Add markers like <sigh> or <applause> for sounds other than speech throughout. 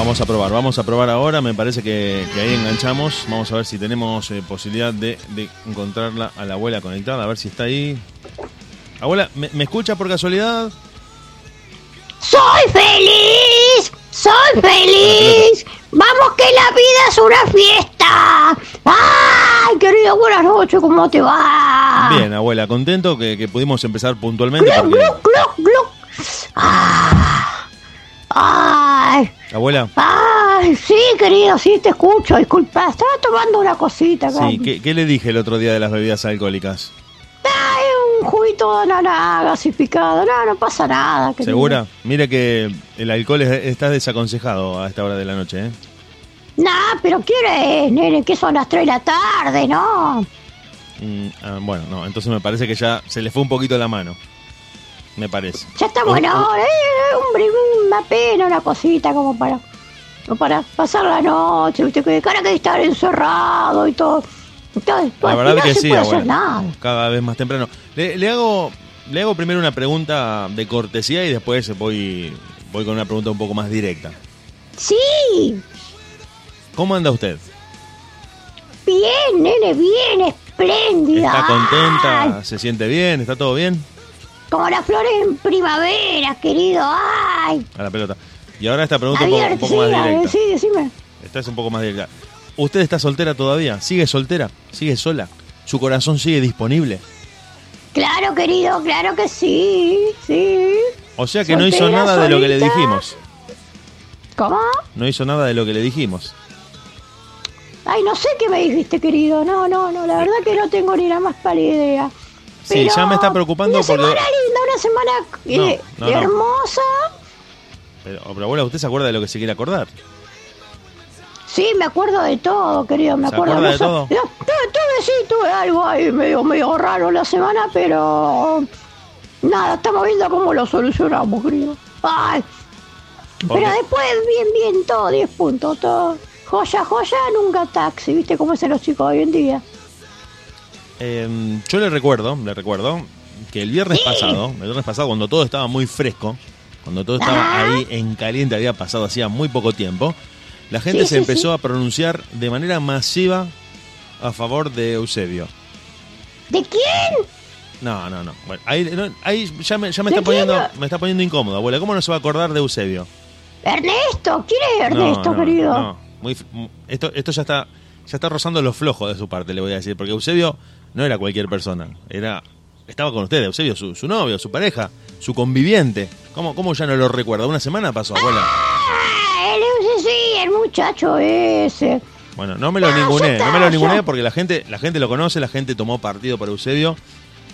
Vamos a probar, vamos a probar ahora. Me parece que, que ahí enganchamos. Vamos a ver si tenemos eh, posibilidad de, de encontrarla a la abuela conectada. A ver si está ahí. Abuela, ¿me, me escucha por casualidad? ¡Soy feliz! ¡Soy <laughs> feliz! ¡Vamos que la vida es una fiesta! ¡Ay, querido, buenas noches! ¿Cómo te va? Bien, abuela, contento que, que pudimos empezar puntualmente. ¡Gluc, Porque, gluc, gluc, gluc! ¡Ah! ¡Ay! Abuela, ¡Ay! Sí, querido, sí te escucho. Disculpa, estaba tomando una cosita acá. sí, ¿qué, qué le dije el otro día de las bebidas alcohólicas? Ay, un juguito de naranja gasificado. No, no pasa nada, querido. ¿Segura? Mire que el alcohol es- está desaconsejado a esta hora de la noche, ¿eh? Nah, pero ¿qué es, nene? Que son las 3 de la tarde, ¿no? Mm, ah, bueno, no, entonces me parece que ya se le fue un poquito la mano. Me parece. Ya está bueno, o- eh, hombre, una pena, una cosita como para, para pasar la noche, viste, que cara que estar encerrado y todo. Entonces, La al verdad que se sí, puede abuela. hacer nada. Cada vez más temprano. Le, le hago le hago primero una pregunta de cortesía y después voy voy con una pregunta un poco más directa. Sí, ¿Cómo anda usted? bien, nene, bien, espléndida. ¿Está contenta? ¿Se siente bien? ¿Está todo bien? Como las flores en primavera, querido. Ay, A la pelota. Y ahora esta pregunta un poco, un poco más directa. sí, decime. Esta es un poco más directa. ¿Usted está soltera todavía? ¿Sigue soltera? ¿Sigue sola? ¿Su corazón sigue disponible? Claro, querido, claro que sí, sí. O sea que no hizo nada de lo que le dijimos. ¿Cómo? No hizo nada de lo que le dijimos. Ay, no sé qué me dijiste, querido. No, no, no, la verdad que no tengo ni la más pálida idea. Sí, Pero ya me está preocupando una porque- semana linda, una semana eh, No, no, no. hermosa. Pero, pero abuela, ¿usted se acuerda de lo que se quiere acordar? Sí, me acuerdo de todo, querido, me ¿Se acuerdo acuerda de todo? No, tuve, sí, tuve algo ahí medio, medio raro la semana, pero... Nada, estamos viendo cómo lo solucionamos, querido. Ay, ¿Por pero después, bien, bien, todo, 10 puntos, todo. Joya, joya, nunca taxi, ¿viste cómo hacen los chicos hoy en día? Eh, yo le recuerdo, le recuerdo que el viernes pasado, el viernes pasado cuando todo estaba muy fresco, cuando todo estaba ahí en caliente, había pasado hacía muy poco tiempo, la gente Sí, se sí, empezó sí. a pronunciar de manera masiva a favor de Eusebio. ¿De quién? No, no, no. Bueno, ahí, no, ahí ya me, ya me ¿De está poniendo, me está poniendo incómodo, abuela. ¿Cómo no se va a acordar de Eusebio? Ernesto, ¿quién es Ernesto, no, querido? no. Muy f- mu- esto, esto ya está, ya está rozando lo flojo de su parte, le voy a decir, porque Eusebio no era cualquier persona, era, estaba con usted, Eusebio, su, su novio, su pareja, su conviviente. ¿Cómo, ¿Cómo ya no lo recuerda? Una semana pasó, abuela. Ah, es- sí, el muchacho ese. Bueno, no me lo No, ninguneé, está, no me lo ya. ninguneé porque la gente, la gente lo conoce, la gente tomó partido por Eusebio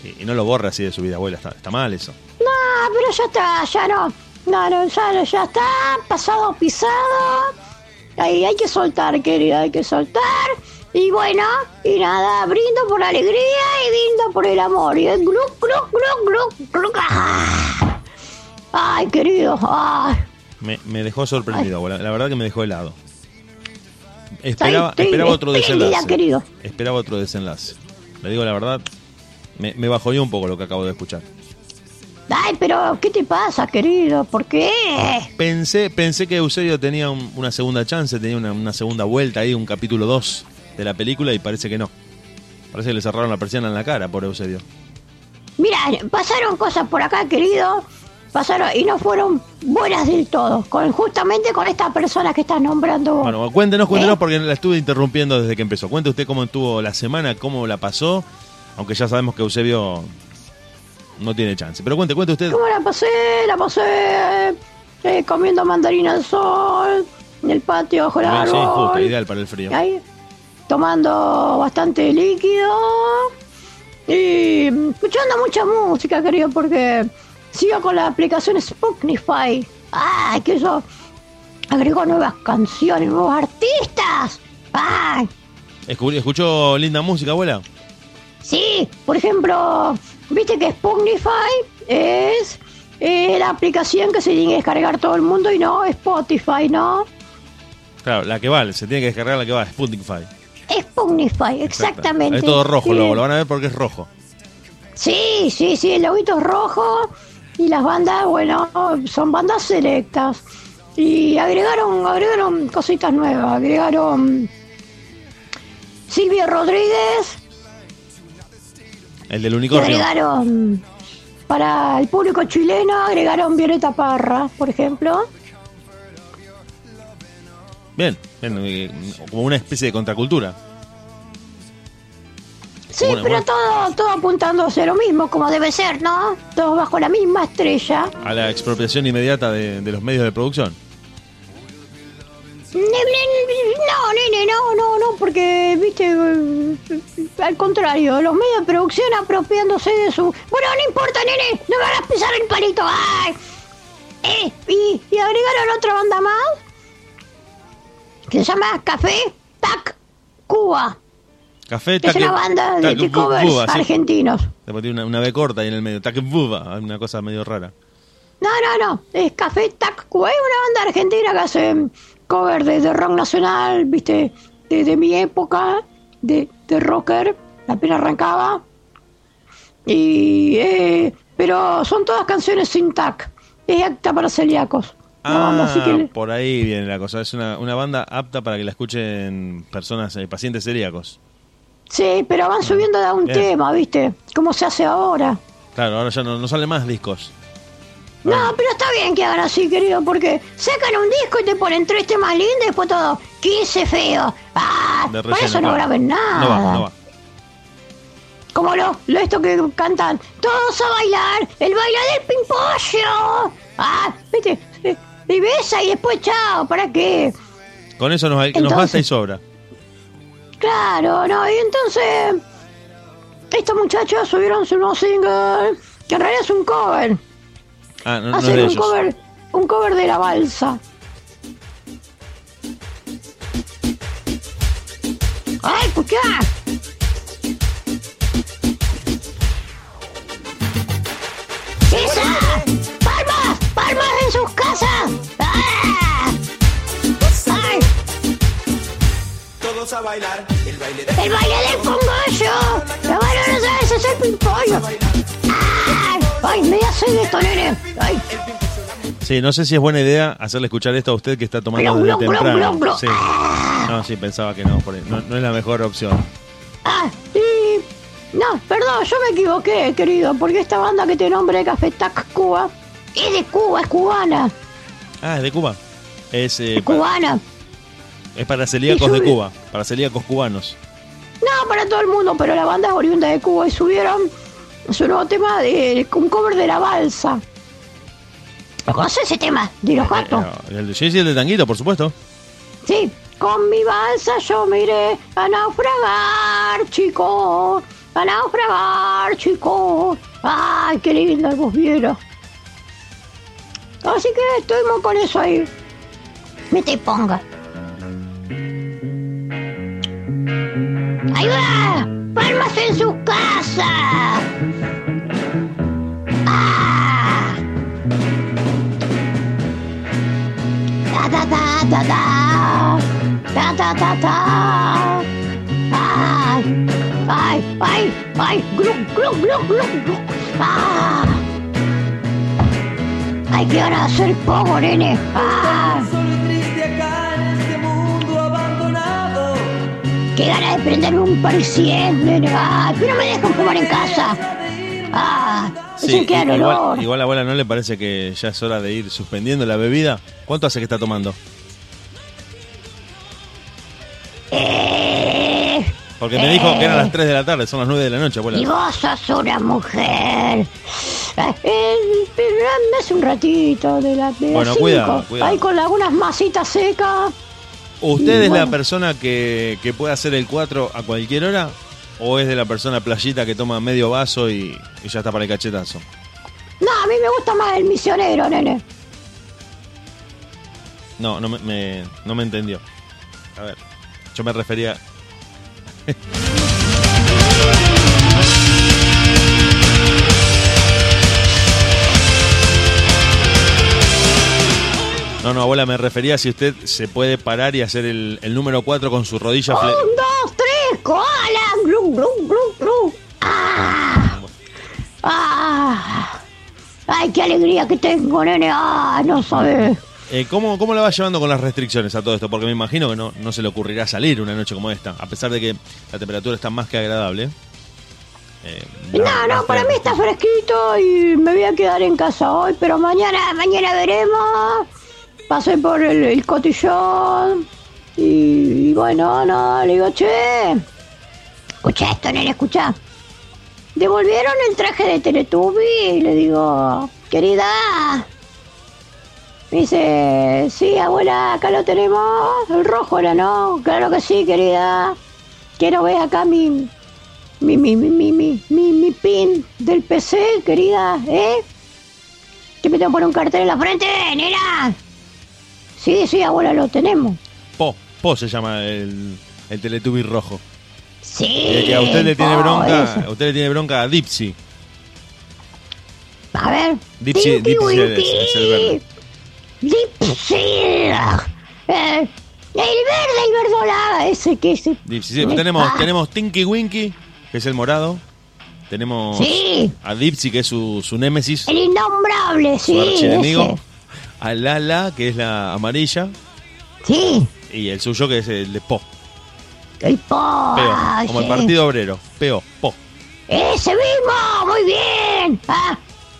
y, y no lo borra así de su vida, abuela. Está, está mal eso. No, pero ya está, ya no. No, no, ya, ya está, pasado pisado. Ahí hay que soltar, querida, hay que soltar. Y bueno, y nada, brindo por la alegría y brindo por el amor. Y el gluc, gluc, gluc, gluc, gluc. Ah. Ay, querido, ay. Me, me dejó sorprendido, abuela. La verdad que me dejó helado. Esperaba, Estoy esperaba otro desenlace. querido. Esperaba otro desenlace. Le digo la verdad, me, me bajó un poco lo que acabo de escuchar. Ay, pero ¿qué te pasa, querido? ¿Por qué? Pensé, pensé que Eusebio tenía un- una segunda chance, tenía una, una segunda vuelta ahí, un capítulo 2 de la película y parece que no. Parece que le cerraron la persiana en la cara por Eusebio. Mira, pasaron cosas por acá, querido. Pasaron y no fueron buenas del todo. Con, justamente con esta persona que estás nombrando vos. Bueno, cuéntenos, cuéntenos ¿Eh? porque la estuve interrumpiendo desde que empezó. Cuente usted cómo estuvo la semana, cómo la pasó, aunque ya sabemos que Eusebio no tiene chance. Pero cuente, cuente usted. ¿Cómo la pasé? La pasé eh, comiendo mandarina al sol, en el patio bajo el Sí, sí, árbol. justo, ideal para el frío. Ahí, tomando bastante líquido y escuchando mucha música, querido, porque sigo con la aplicación Spotify. ¡Ay, que eso agregó nuevas canciones, nuevos artistas! ¡Ay! Escu- ¿Escuchó linda música, abuela? Sí, por ejemplo, viste que Spotify es eh, la aplicación que se tiene que descargar todo el mundo y no Spotify, ¿no? Claro, la que vale, se tiene que descargar la que va, Spotify. Spotify, exactamente. Es todo rojo, Sí. luego lo van a ver porque es rojo. Sí, sí, sí, el loguito es rojo y las bandas, bueno, son bandas selectas. Y agregaron, agregaron cositas nuevas, agregaron Silvio Rodríguez, El del unicornio. agregaron para el público chileno, agregaron Violeta Parra, por ejemplo. Bien, bien, eh, como una especie de contracultura. Sí, pero todo, todo apuntando hacia lo mismo, como debe ser, ¿no? Todos bajo la misma estrella. A la expropiación inmediata de, de los medios de producción. No, nene, no, no, no, porque, viste, eh, al contrario, los medios de producción apropiándose de su... Bueno, no importa, nene, no me hagas pisar el palito. ¡Ay! Eh, y, y agregaron otra banda más que se llama Café Tac Cuba. Café Es una banda de, covers argentinos. Después tiene una, una B corta ahí en el medio. Takebuba, una cosa medio rara. No, no, no. Es Café Tac Cuba. Es una banda argentina que hace cover de, de rock nacional, viste, de, de mi época, de, de rocker. Apenas arrancaba. Y. eh, pero son todas canciones sin tac. Es apta para celíacos. Así Ah, que le- por ahí viene la cosa. Es una, una banda apta para que la escuchen personas, eh, pacientes celíacos. Sí, pero van subiendo de a un Bien. tema, viste. Como se hace ahora. Claro, ahora ya no, no salen más discos. No, pero está bien que hagan así, querido, porque sacan un disco y te ponen tres temas lindos y después todo 15 feo. Ah, por eso no graben nada. No va, no va. Como lo, lo esto que cantan, todos a bailar, el baile del pimpollo. Ah, viste, y besa y después chao, ¿para qué? Con eso nos, nos Entonces- basta y sobra. Claro, no, y entonces estos muchachos subieron su nuevo single, que en realidad es un cover. Ah, no, no Hacen de un ellos. cover, un cover de la balsa. ¡Ay, escuchá! Casas! ¡Ah! ¡Ay! Todos a bailar el baile de ¡El baile del pongollo! ¡La mano no sabes hacer pimpollo! ¡Ay! ¡Ay, me sed esto, nene! ¡Ay! Sí, no sé si es buena idea hacerle escuchar esto a usted que está tomando Glum, desde temprano. Sí. No, sí, pensaba que no, por ahí. no. no es la mejor opción. Ah, y... No, perdón, yo me equivoqué, querido, porque esta banda que te nombré, Café Tac Cuba, es de Cuba, es cubana, Ah, es de Cuba. Es, eh, es cubana. es para celíacos de Cuba, para celíacos cubanos. No, para todo el mundo, pero la banda es oriunda de Cuba y subieron su nuevo tema de un cover de la balsa. ¿Lo conoces ese tema? De los gatos. Eh, el de sí, sí, el de Tanguito, por supuesto. Sí, con mi balsa yo me iré a naufragar, chico. A naufragar, chico. Ay, qué linda vos viera. Así que estuvimos con eso ahí. Me te ponga. Ahí va. Palmas en sus casas. Ah. Ta ta ta ta ta. Ta ta ta ta. Ay, ay, ay, ay, gluc, gluc, gluc, gluc, gluc. Ah. Hay que ahora hacer poco, nene. Ah, qué ganas de prenderme un parisien, nene. Ay, pero me dejan fumar en casa. Ah, Sí, igual, igual, abuela, ¿no le parece que ya es hora de ir suspendiendo la bebida? ¿Cuánto hace que está tomando? Eh, Porque me dijo que eran las 3 de la tarde, son las 9 de la noche, abuela. Y vos sos una mujer. Eh, eh, hace un ratito de la de Bueno, cuidado, cuidado. Ahí con algunas masitas secas. ¿Usted es la persona que, que puede hacer el 4 a cualquier hora? ¿O es de la persona playita que toma medio vaso y, y ya está para el cachetazo? No, a mí me gusta más el misionero, nene. No, no me, me- no me entendió. A ver, yo me refería... <laughs> No, no, abuela, me refería a si usted se puede parar y hacer el, el número 4 con su rodilla... Un, dos, tres, koala. Glum, glum, glum, glum. Ah. Ah. Ay, qué alegría que tengo, nene. Ah, no sabes. Eh, ¿cómo, ¿Cómo la va llevando con las restricciones a todo esto? Porque me imagino que no, no se le ocurrirá salir una noche como esta, a pesar de que la temperatura está más que agradable. Eh, No, no, para mí está fresquito y me voy a quedar en casa hoy, pero mañana, mañana veremos. Pasé por el, el cotillón y, y bueno, no, le digo, che, escucha esto, nene, escucha. Devolvieron el traje de Teletubby y le digo, querida. Me dice, sí, abuela, acá lo tenemos. El rojo era, ¿no? Claro que sí, querida. Quiero ver acá mi, mi, mi, mi, mi, mi, mi, pin del PC, querida, ¿eh? ¿Que me tengo que poner un cartel en la frente, nena? Sí, sí, abuela, lo tenemos. Po, Po se llama el, el Teletubby rojo. Sí. El que a usted le tiene po, bronca, a usted le tiene bronca a Dipsy. A ver. Dipsy- es el verde. Dipsy. Eh, el verde, el verdolaga, ese que ese. Dipsy, sí, tenemos, Ah, tenemos Tinky Winky, que es el morado. Tenemos Sí. a Dipsy, que es su, su némesis, El innombrable, su sí. archienemigo. A Lala, que es la amarilla. Sí. Y el suyo, que es el de Po. El po. Peo, como el partido obrero. Peo, Po. Ese mismo, muy bien. Ah,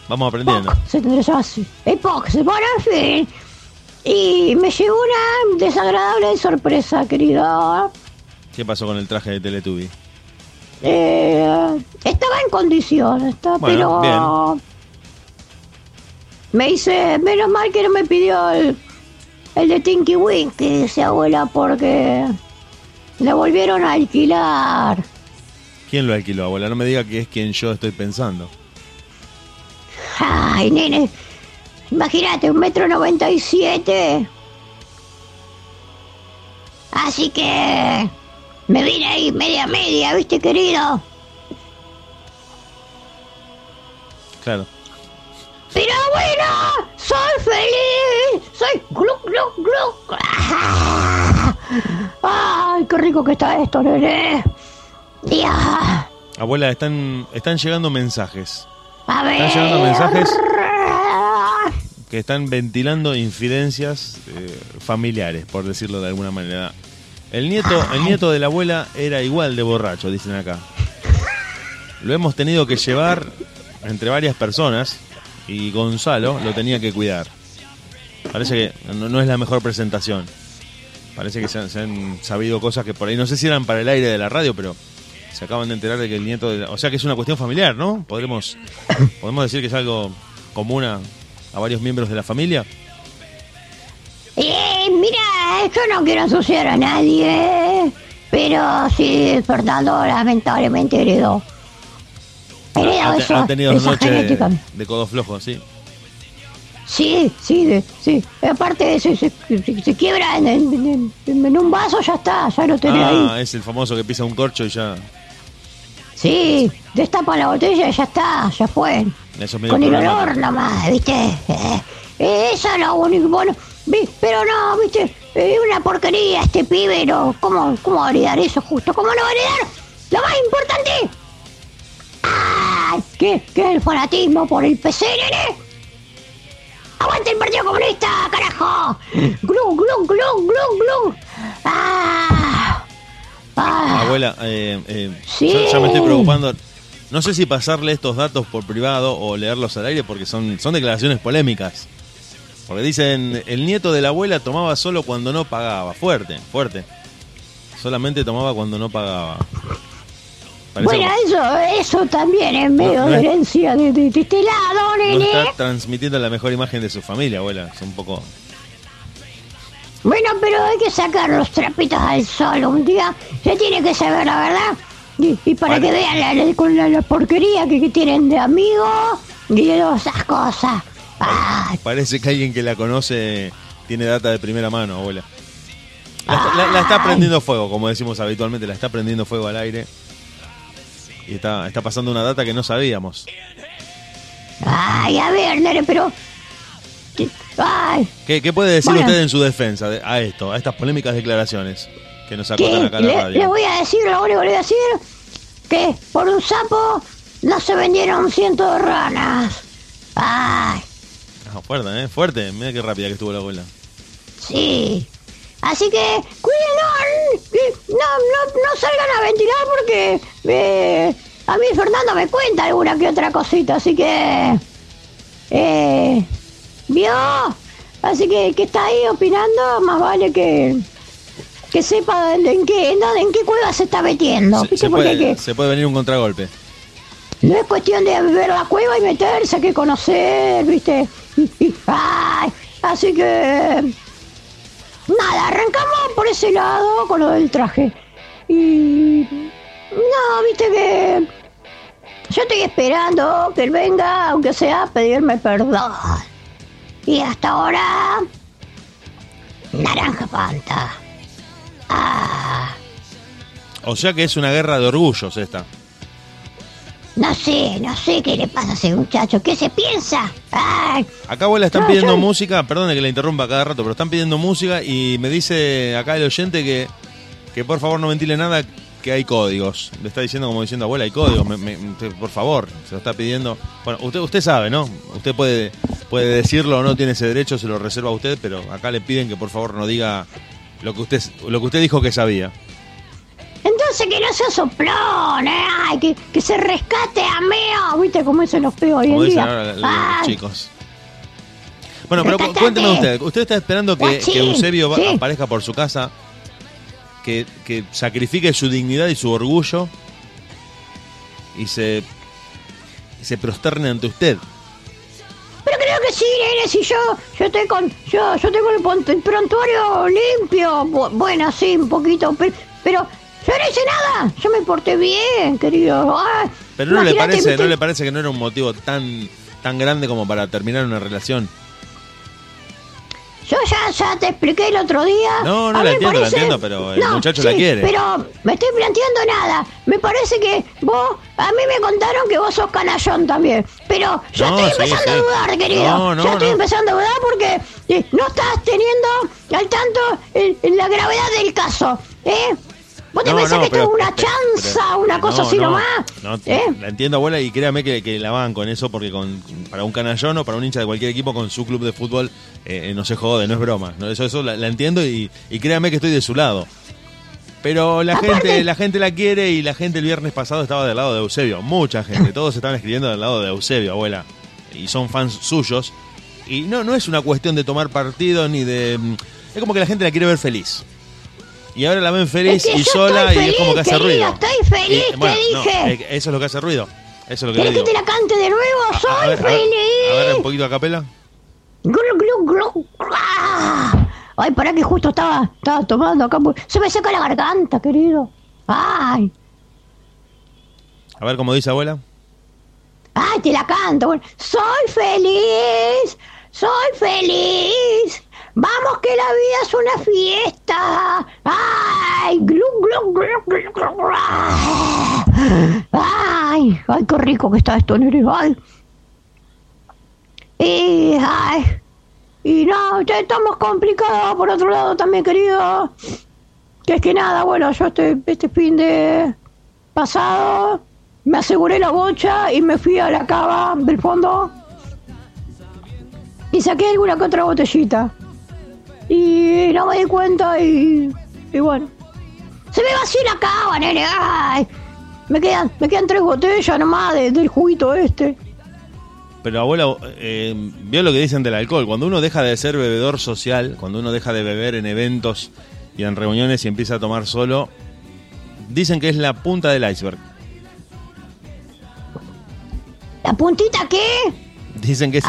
Vamos aprendiendo. Poc, se llamar así. Poc se pone al fin. Y me llegó una desagradable sorpresa, querido. ¿Qué pasó con el traje de Teletubby? Eh, estaba en condiciones, está, Bueno, pero. Me dice, menos mal que no me pidió el, el de Tinky Winky, dice abuela, porque le volvieron a alquilar. ¿Quién lo alquiló, abuela? No me diga que es quien yo estoy pensando. Ay, nene, imagínate, un metro noventa y siete. Así que me vine ahí media media, ¿viste, querido? Claro. Pero bueno, soy feliz, soy gluc, gluc, gluc. Ay, qué rico que está esto, nene. Ya, Abuela, están, están llegando mensajes. A ver. ¿Están llegando mensajes? que están ventilando infidencias eh, familiares, por decirlo de alguna manera. El nieto, el nieto de la abuela era igual de borracho, dicen acá. Lo hemos tenido que llevar entre varias personas y Gonzalo lo tenía que cuidar. Parece que no, no es la mejor presentación. Parece que se han, se han sabido cosas que por ahí no sé si eran para el aire de la radio, pero se acaban de enterar de que el nieto de la- o sea que es una cuestión familiar, ¿no? Podremos podemos decir que es algo común a, a varios miembros de la familia. Eh, mira, yo no quiero ensuciar a nadie, pero sí, Fernando lamentablemente heredó. Heredó eso, han tenido genética. de, de codos flojos, sí. Sí, sí, de- sí. Aparte, se, se, se- se quiebra en, en- en- en un vaso, ya está, ya lo tenés Ah, ahí. es el famoso que pisa un corcho y ya. Sí, destapa la botella y ya está, ya fue. Eso Con el problemático. olor nomás, ¿viste? Eh, eh, eso es lo único. Bueno, pero no, ¿viste? Es una porquería este pibe, ¿no? ¿Cómo, ¿Cómo va a heredar eso justo? ¿Cómo no va a heredar? Lo más importante. ¡Ah! ¿Qué? ¿Qué es el fanatismo por el PC, nene? ¡Aguante el Partido Comunista, carajo! Abuela, eh, eh, Sí. ya, ya me estoy preocupando. No sé si pasarle estos datos por privado o leerlos al aire porque son, son declaraciones polémicas. Porque dicen, el nieto de la abuela tomaba solo cuando no pagaba. Fuerte, fuerte. Solamente tomaba cuando no pagaba. Parece Bueno, como- eso, eso también es medio no es- herencia de, de- de este lado, no nene. está transmitiendo la mejor imagen de su familia, abuela. Es un poco... Bueno, pero hay que sacar los trapitos al sol un día. Se tiene que saber la verdad. Y, y para Bueno. que vean la, la- con la, la porquería que, que tienen de amigos y de todas esas cosas. Ay, Parece que alguien que la conoce tiene data de primera mano, abuela. La, está- la- la está prendiendo fuego, como decimos habitualmente, la está prendiendo fuego al aire. Y está, está pasando una data que no sabíamos. ay, a ver, nene, pero... Ay, ¿Qué, qué puede decir Bueno. usted en su defensa de- a esto, a estas polémicas declaraciones que nos acotan acá en la le, radio? le voy a decir, lo único que le voy a decir, que por un sapo no se vendieron cientos de ranas. Ay, Ah, fuerte, ¿eh? Fuerte. Mira qué rápida que estuvo la abuela. Sí. Así que cuídenlo, no, no, no salgan a ventilar porque eh, a mí Fernando me cuenta alguna que otra cosita, así que... Eh, ¿Vio? Así que que está ahí opinando, más vale que que sepa en qué, en, dónde- en qué cueva se está metiendo. Se, puede, que- se puede venir un contragolpe. no es cuestión de ver la cueva y meterse, que conocer, ¿viste? Ay, así que... Nada, arrancamos por ese lado con lo del traje. Y... No, viste que... Yo estoy esperando que él venga, aunque sea a pedirme perdón. Y hasta ahora... Naranja Panta. Ah, O sea que es una guerra de orgullos esta. no sé, no sé qué le pasa a ese muchacho. ¿Qué se piensa? Ay, Acá abuela están No, pidiendo yo- música, perdone que le interrumpa cada rato, pero están pidiendo música y me dice acá el oyente que, que por favor no ventile nada, que hay códigos. Le está diciendo como diciendo, abuela, hay códigos, me- me- me- por favor, se lo está pidiendo. Bueno, usted usted sabe, ¿no? Usted puede, puede decirlo o no, tiene ese derecho, se lo reserva a usted, pero acá le piden que por favor no diga lo que usted, lo que usted dijo que sabía. entonces que no sea soplón, ¿eh? Ay, que, que se rescate a Meo. ¿Viste cómo dicen los peos hoy en dicen día? ahora los Ay, chicos. Bueno, pero cuénteme usted. Usted está esperando que, que Eusebio sí. aparezca por su casa, que, que sacrifique su dignidad y su orgullo y se, y se prosterne ante usted. Pero creo que sí, nene, si yo, yo estoy con, yo, yo tengo el, prontuario limpio. Bu- bueno, sí, un poquito, pero, pero yo no hice nada. Yo me porté bien, querido. Ay, Pero no le parece, no le parece que no era un motivo tan, tan grande como para terminar una relación. Yo ya, ya te expliqué el otro día. No, no A la entiendo, la entiendo, pero el muchacho la quiere. Pero me estoy planteando nada. Me parece que vos, a mí me contaron que vos sos canallón también. Pero yo No, estoy empezando sí. a dudar, querido. No, no, ya estoy no. empezando a dudar porque eh, no estás teniendo al tanto la gravedad del caso. ¿Eh? ¿Vos te No, pensás no, que esto pero- es una chanza, una cosa no, así no, nomás? No, ¿Eh? la entiendo, abuela, y créame que, que la van con eso, porque con, para un canallón o para un hincha de cualquier equipo con su club de fútbol eh, no se jode, no es broma. ¿no? Eso, eso la, la entiendo y, y créame que estoy de su lado. Pero la Aparte- gente, la gente la quiere y la gente el viernes pasado estaba del lado de Eusebio. Mucha gente, todos estaban escribiendo del lado de Eusebio, abuela. Y son fans suyos. Y no, no es una cuestión de tomar partido ni de. mm, Es como que la gente la quiere ver feliz. Y ahora la ven feliz Es que y sola estoy y es como que feliz, hace ruido. estoy feliz, Y, te bueno, dije. eso es lo que hace ruido. Eso es lo que le ¿Querés que digo. te la cante de nuevo? A- ¡Soy a ver, a ver, feliz! a ver, un poquito a capela. ¡Ah! Ay, pará que justo estaba, estaba tomando acá. por- Se me seca la garganta, querido. Ay, A ver cómo dice abuela. ay, te la canto. Soy feliz, soy feliz. Vamos que la vida es una fiesta. Ay, glu, glu, glu, glu, glu, glu. Ay, ay, qué rico que está esto, nene. Ay. Y, ay, y no, ya estamos complicados por otro lado también, querido. Que es que nada, bueno, yo este, este fin de pasado me aseguré la bocha y me fui a la cava del fondo y saqué alguna que otra botellita. Y no me di cuenta y, y bueno. Se me vació la cava, nene. Ay, me quedan, me quedan tres botellas nomás de- del juguito este. Pero abuela, eh, vio lo que dicen del alcohol. Cuando uno deja de ser bebedor social, cuando uno deja de beber en eventos y en reuniones y empieza a tomar solo, dicen que es la punta del iceberg. ¿La puntita qué? Dicen que es,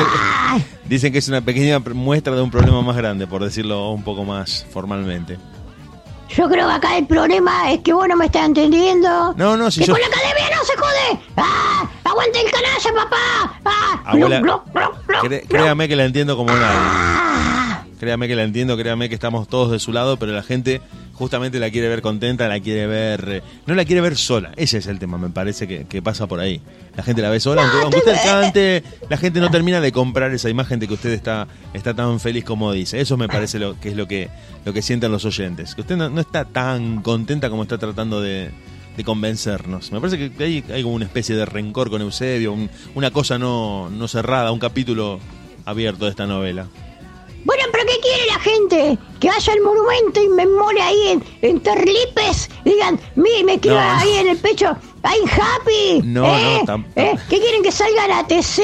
dicen que es una pequeña muestra de un problema más grande, por decirlo un poco más formalmente. yo creo que acá el problema es que vos no me estás entendiendo. No, no, si que yo... con la academia no se jode. ¡Ah! ¡Aguante el canalla, papá! ¡Ah! Abuela, créame que la entiendo como nadie. Ah, Créame que la entiendo, créame que estamos todos de su lado, pero la gente justamente la quiere ver contenta, la quiere ver... eh, no la quiere ver sola, ese es el tema, me parece que, que pasa por ahí. La gente la ve sola, aunque, aunque usted cante, la gente no termina de comprar esa imagen de que usted está, está tan feliz como dice. Eso me parece lo que es lo que, lo que sienten los oyentes. Que usted no, no está tan contenta como está tratando de, de convencernos. Me parece que hay, hay como una especie de rencor con Eusebio, un- una cosa no, no cerrada, un capítulo abierto de esta novela. Bueno, pero ¿qué quiere la gente? Que vaya al monumento y me mole ahí en, en Terlipes. Digan, mire, me escriban No. ahí en el pecho. I'm happy. No, ¿eh? no, ¿Eh? ¿Qué quieren que salga la TC?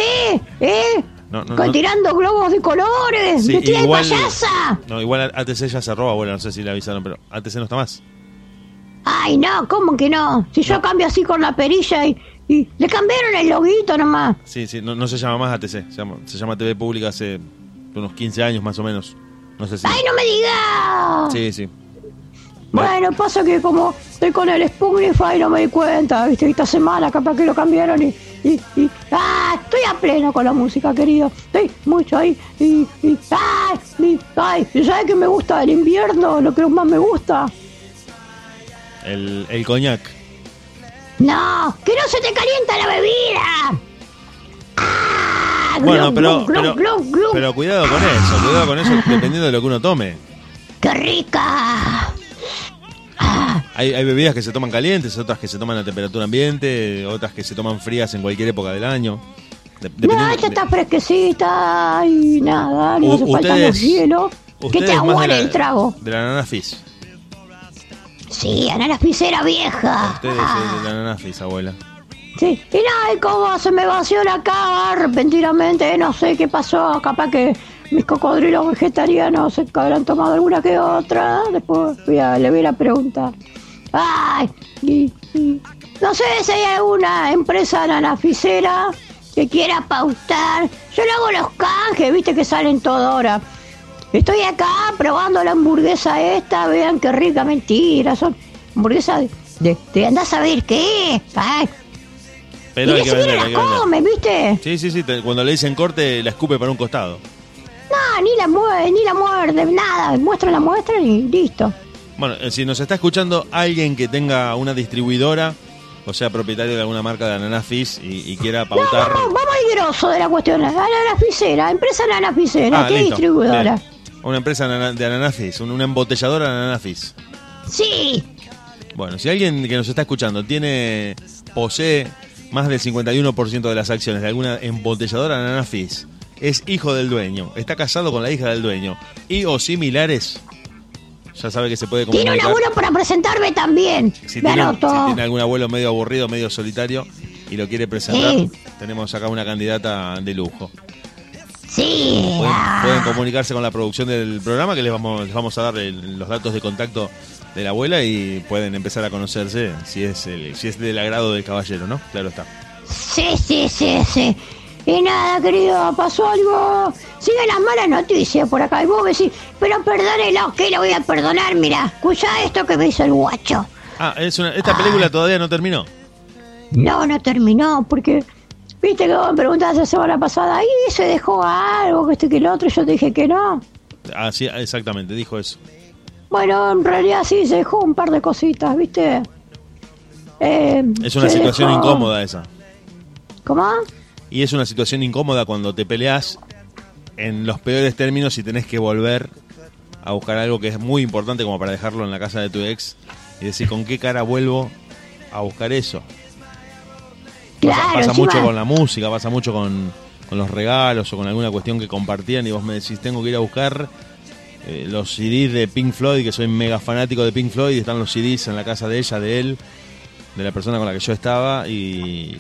¿Eh? No, no. Tirando globos de colores. Sí, ¡Vestida de igual- payasa! No, igual ATC ya cerró, abuela, no sé si le avisaron, pero ATC no está más. Ay, no, ¿cómo que no? Si yo cambio así con la perilla y, y le cambiaron el loguito nomás. Sí, sí, no, no se llama más ATC, se llama, se llama TV Pública hace unos 15 años más o menos. No sé si. ¡Ay, no me digas! Sí, sí. Bueno, pasa que como estoy con el Spotify no me di cuenta, viste, esta semana capaz que lo cambiaron y, y, y- ah, estoy a pleno con la música, querido, estoy mucho ahí y, y ay, y, ay, ¿y ¿sabes qué me gusta del invierno? Lo que más me gusta. El, el coñac. No, que no se te calienta la bebida. Ah, Bueno, pero, pero, pero cuidado con eso, cuidado con eso dependiendo de lo que uno tome. ¡Qué rica! Hay, hay bebidas que se toman calientes, otras que se toman a temperatura ambiente, otras que se toman frías en cualquier época del año. De- No, esta está fresquecita y nada, no hace falta los hielos. Que te la- el trago. De la nanafis. Sí, ananas pisera vieja. Ustedes Ah, de la nanafis, abuela. Sí, y nada, y como se me vació la cara repentinamente, no sé qué pasó, capaz que mis cocodrilos vegetarianos se habrán tomado alguna que otra, después le voy a preguntar. Ay, y, no sé si hay alguna empresa nanafisera que quiera pautar. Yo le hago los canjes, viste que salen toda hora. Estoy acá probando la hamburguesa esta, vean qué rica, mentira, son hamburguesas de, de, de andás a ver qué. Ay, Pero y hay que vender, la hay que vender. come, ¿viste? Sí, sí, sí. te- cuando le dicen corte, la escupe para un costado. No, ni la muerde, ni la muerde, nada. Muestra la muestra y listo. Bueno, eh, si nos está escuchando alguien que tenga una distribuidora, o sea, propietario de alguna marca de ananafis y, y quiera No, pautar. vamos, vamos al grosso de la cuestión. La nanafisera, empresa nanafisera, Ah, ¿qué listo. distribuidora? Bien. Una empresa de ananafis, un- una embotelladora de ananafis. Sí, Bueno, si alguien que nos está escuchando tiene, posee más del 51% de las acciones de alguna embotelladora de ananafis, es hijo del dueño, está casado con la hija del dueño y o similares, ya sabe que se puede tiene un comunicar. abuelo para presentarme también. Si Me tiene, anoto. si tiene algún abuelo medio aburrido, medio solitario y lo quiere presentar, Sí. tenemos acá una candidata de lujo. Sí. Pueden, ah. pueden comunicarse con la producción del programa que les vamos, les vamos a dar el- los datos de contacto de la abuela y pueden empezar a conocerse si es el, si es del agrado del caballero, ¿no? Claro está. Sí, sí, sí, sí. Y nada, querido, pasó algo. Siguen las malas noticias por acá. Y vos decís, pero perdónelo, que lo voy a perdonar. Mira, escucha esto que me hizo el guacho. Ah, es una- esta película todavía no terminó. No, no terminó, porque. Viste que vos me preguntaste la semana pasada, y se dejó algo, que este que el otro, y yo te dije que no. Ah, sí, exactamente, dijo eso. Bueno, en realidad sí, se dejó un par de cositas, ¿viste? Eh, Es una situación dejó- incómoda esa. ¿Cómo? Y es una situación incómoda cuando te peleas en los peores términos y tenés que volver a buscar algo que es muy importante como para dejarlo en la casa de tu ex y decir con qué cara vuelvo a buscar eso. Pasa, Claro, pasa mucho con la música, pasa mucho con, con los regalos o con alguna cuestión que compartían y vos me decís tengo que ir a buscar eh, los CDs de Pink Floyd, que soy mega fanático de Pink Floyd, están los CDs en la casa de ella, de él, de la persona con la que yo estaba y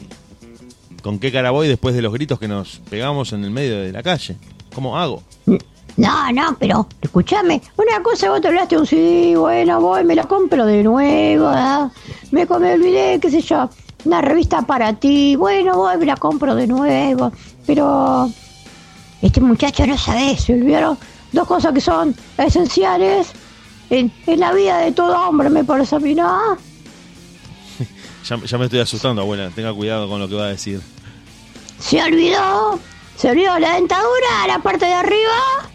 con qué cara voy después de los gritos que nos pegamos en el medio de la calle. ¿Cómo hago? No, no, pero escúchame, una cosa vos te hablaste un CD, bueno, voy, me lo compro de nuevo, ¿ah? me, me olvidé, qué sé yo, una revista para ti, bueno, voy, me la compro de nuevo, pero este muchacho no sabe, se olvidaron dos cosas que son esenciales en, en la vida de todo hombre, me parece a mí, ¿no? <laughs> Ya, ya me estoy asustando, abuela. Tenga cuidado con lo que va a decir. Se olvidó, se olvidó la dentadura, la parte de arriba,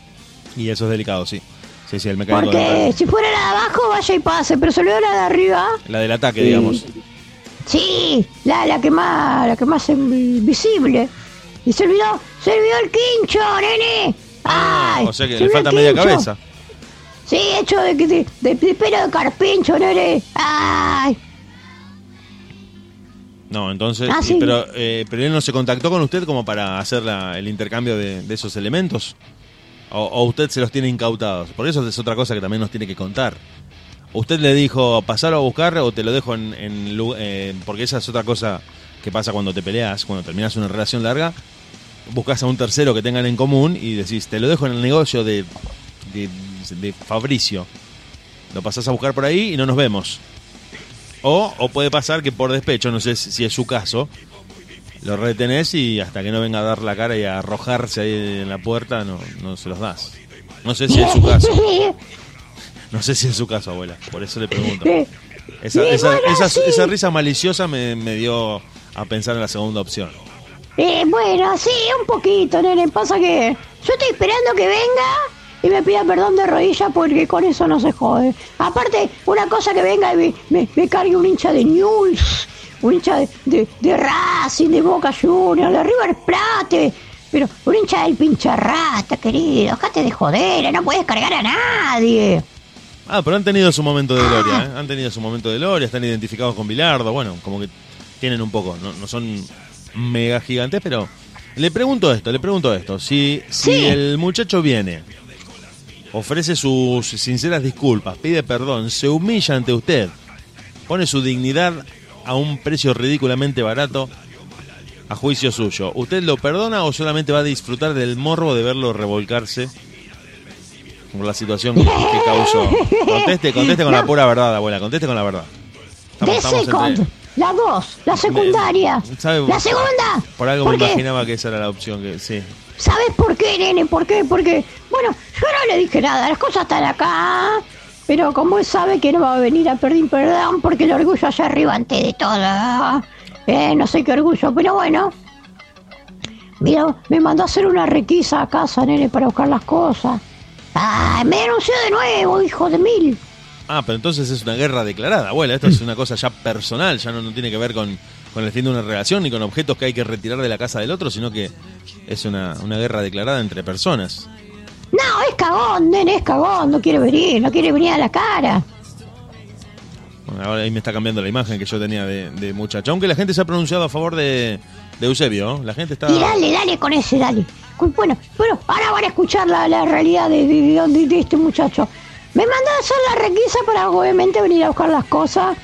Y eso es delicado, sí. Sí, sí, el mecánico. porque de- si fuera la de abajo, vaya y pase, pero se olvidó la de arriba. La del ataque, digamos. Sí, la, la que más, la que más es visible. Y se olvidó, se olvidó el quincho, nene. Ah, Ay, o sea que le falta media cabeza. Sí, hecho de, de, de, de pelo de carpincho, nene. Ay, No, entonces. Ah, sí. pero, eh, pero él no se contactó con usted como para hacer la- el intercambio de, de esos elementos. O, o usted se los tiene incautados. Porque eso es otra cosa que también nos tiene que contar. ¿Usted le dijo pasarlo a buscar o te lo dejo en... en eh, porque esa es otra cosa que pasa cuando te peleas, cuando terminas una relación larga. Buscas a un tercero que tengan en común y decís, te lo dejo en el negocio de, de, de Fabricio. Lo pasás a buscar por ahí y no nos vemos. O, o puede pasar que por despecho, no sé si es su caso, lo retenés y hasta que no venga a dar la cara y a arrojarse ahí en la puerta, no, no se los das. No sé si es su caso. No sé si es su caso, abuela. Por eso le pregunto. Esa, esa, esa- esa risa maliciosa me, me dio a pensar en la segunda opción. Eh, bueno, sí, un poquito, nene. Pasa que yo estoy esperando que venga y me pida perdón de rodillas porque con eso no se jode. Aparte, una cosa que venga y me, me, me cargue un hincha de News, un hincha de, de, de Racing, de Boca Juniors, de River Plate. Pero un hincha del pinche rata, querido. Dejate de joder, no puedes cargar a nadie. Ah, pero han tenido su momento de gloria, ¿eh? Han tenido su momento de gloria, están identificados con Bilardo, bueno, como que tienen un poco, no, no son mega gigantes, pero le pregunto esto, le pregunto esto, si, si Sí. el muchacho viene, ofrece sus sinceras disculpas, pide perdón, se humilla ante usted, pone su dignidad a un precio ridículamente barato, a juicio suyo, ¿usted lo perdona o solamente va a disfrutar del morbo de verlo revolcarse por la situación que causó? <laughs> Conteste, conteste con la pura verdad, abuela, conteste con la verdad. Estamos- entre- la dos, la secundaria. ¿Sabe? La segunda. Por algo me imaginaba que esa era la opción, que sí. ¿Sabes por qué, nene? ¿Por qué? Porque, bueno, yo no le dije nada, las cosas están acá, pero como él sabe que no va a venir a pedir perdón porque el orgullo allá arriba ante de todo. Eh, no sé qué orgullo, pero bueno. Mira, me mandó a hacer una requisa a casa, nene, para buscar las cosas. ¡Ah! Me denunció de nuevo, hijo de mil. Ah, pero entonces es una guerra declarada, abuela. Esto es una cosa ya personal, ya no, no tiene que ver con, con el fin de una relación ni con objetos que hay que retirar de la casa del otro, sino que es una, una guerra declarada entre personas. No, es cagón, nene, es cagón, no quiere venir, no quiere venir a la cara. Bueno, ahora ahí me está cambiando la imagen que yo tenía de, de muchacho. Aunque la gente se ha pronunciado a favor de, de Eusebio, la gente está... Y dale, dale con ese, dale. Bueno, bueno, ahora van a escuchar la, la realidad de- de- de este muchacho. Me mandó a hacer la requisa para obviamente venir a buscar las cosas.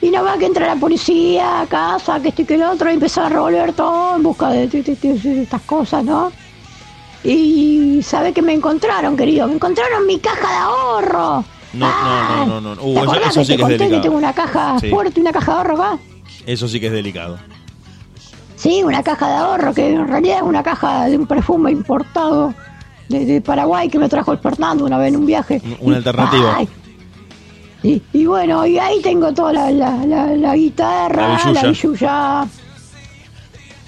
Y no va que entra la policía a casa, que esto y que lo otro, y empezar a revolver todo en busca de, de- de- de- estas cosas, ¿no? Y sabe que me encontraron, querido. Me encontraron mi caja de ahorro. No, no, no, no, no. Uh, ¿Te eso- eso que sí te que es conté que delicado. tengo una caja Sí. fuerte, una caja de ahorro acá? Eso sí que es delicado. Sí, una caja de ahorro, que en realidad es una caja de un perfume importado de, de Paraguay que me trajo el Fernando una vez en un viaje. Un- una Y- alternativa. ay. Y, y bueno, y ahí tengo toda la, la, la, la guitarra, La billulla. la billulla,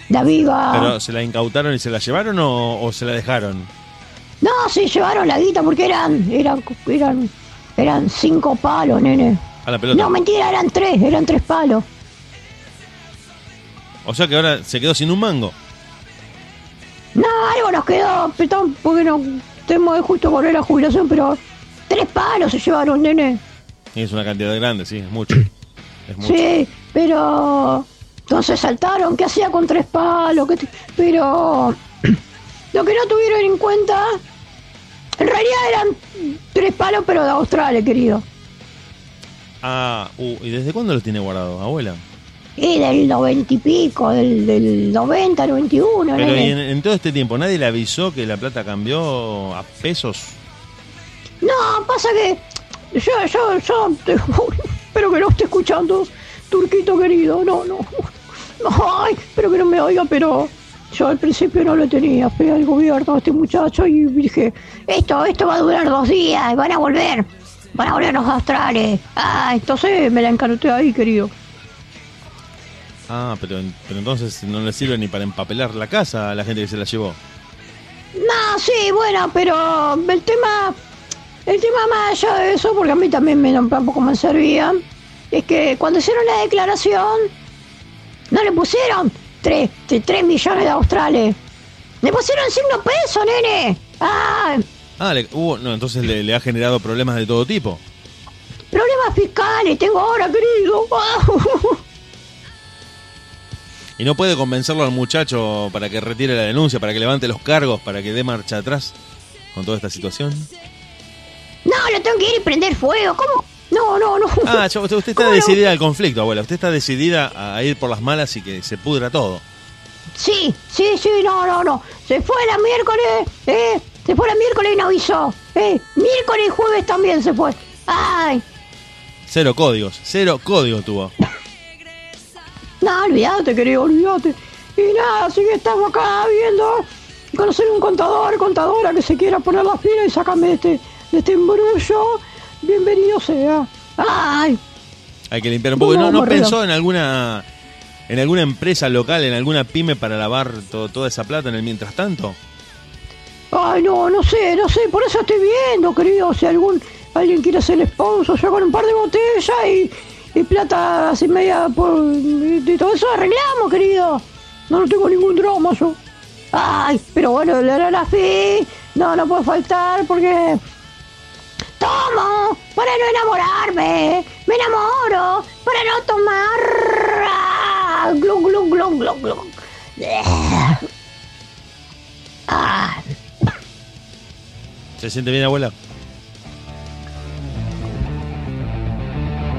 la viva. ¿Pero se la incautaron y se la llevaron o, o se la dejaron? No, se llevaron la guita porque eran, eran, eran, eran cinco palos, nene. A la pelota. No, mentira, eran tres, eran tres palos. O sea que ahora se quedó sin un mango. No, algo nos quedó, petón, porque no tenemos de justo correr la jubilación, pero tres palos se llevaron, nene. Es una cantidad grande, sí, es mucho. Es mucho. Sí, pero entonces saltaron, ¿qué hacía con tres palos? ¿Qué te- Pero <clears throat> lo que no tuvieron en cuenta, en realidad eran tres palos, pero de Australia, querido. Ah, uh, ¿y desde cuándo los tiene guardados, abuela? Y del noventa y pico, del, del 90, 91, Pero. ¿y en, en todo este tiempo nadie le avisó que la plata cambió a pesos? No, pasa que yo, yo, yo, te- espero que no esté escuchando, Turquito querido, no, no, <laughs> no, ay, espero que no me oiga, pero yo al principio no lo tenía fe al gobierno a este muchacho y dije, esto, esto va a durar dos días, van a volver, van a volver los australes. Ah, entonces me la encanuté ahí, querido. Ah, pero, pero entonces no le sirve ni para empapelar la casa a la gente que se la llevó. No, sí, bueno, pero el tema, el tema más allá de eso, porque a mí también me tampoco me servía, es que cuando hicieron la declaración, no le pusieron 3, millones de australes. Le pusieron 5 pesos, nene. Ah, Ah, le- hubo- no, entonces le, le ha generado problemas de todo tipo. problemas fiscales tengo ahora, querido. <laughs> Y no puede convencerlo al muchacho para que retire la denuncia, para que levante los cargos, para que dé marcha atrás. con toda esta situación? No, lo tengo que ir y prender fuego. ¿Cómo? No, no, no. Ah, usted, está decidida al conflicto, abuela. Usted está decidida a ir por las malas y que se pudra todo. Sí, sí, sí, no, no, no. Se fue la miércoles, eh. Se fue la miércoles y no avisó. Eh, miércoles y jueves también se fue. Ay, Cero códigos, cero código tuvo. No, olvídate, querido, olvídate. Y nada, así que estamos acá viendo conocer un contador, contadora que se quiera poner las pilas y sacarme de este, de este embrullo. Bienvenido sea. Ay, Hay que limpiar un poco. ¿No, pensó en alguna en alguna empresa local, en alguna pyme para lavar to- toda esa plata en el mientras tanto? Ay, no, no sé, no sé, por eso estoy viendo, querido, si algún alguien quiere ser sponsor, ya con un par de botellas y, y plata así media por y, todo eso arreglamos, querido. No, no tengo ningún drama yo. Ay, pero bueno, la la la fi, no, no puede faltar porque tomo para no enamorarme, me enamoro para no tomar. Glug, glug, glug, glug. Ah. ¿Se siente bien, abuela?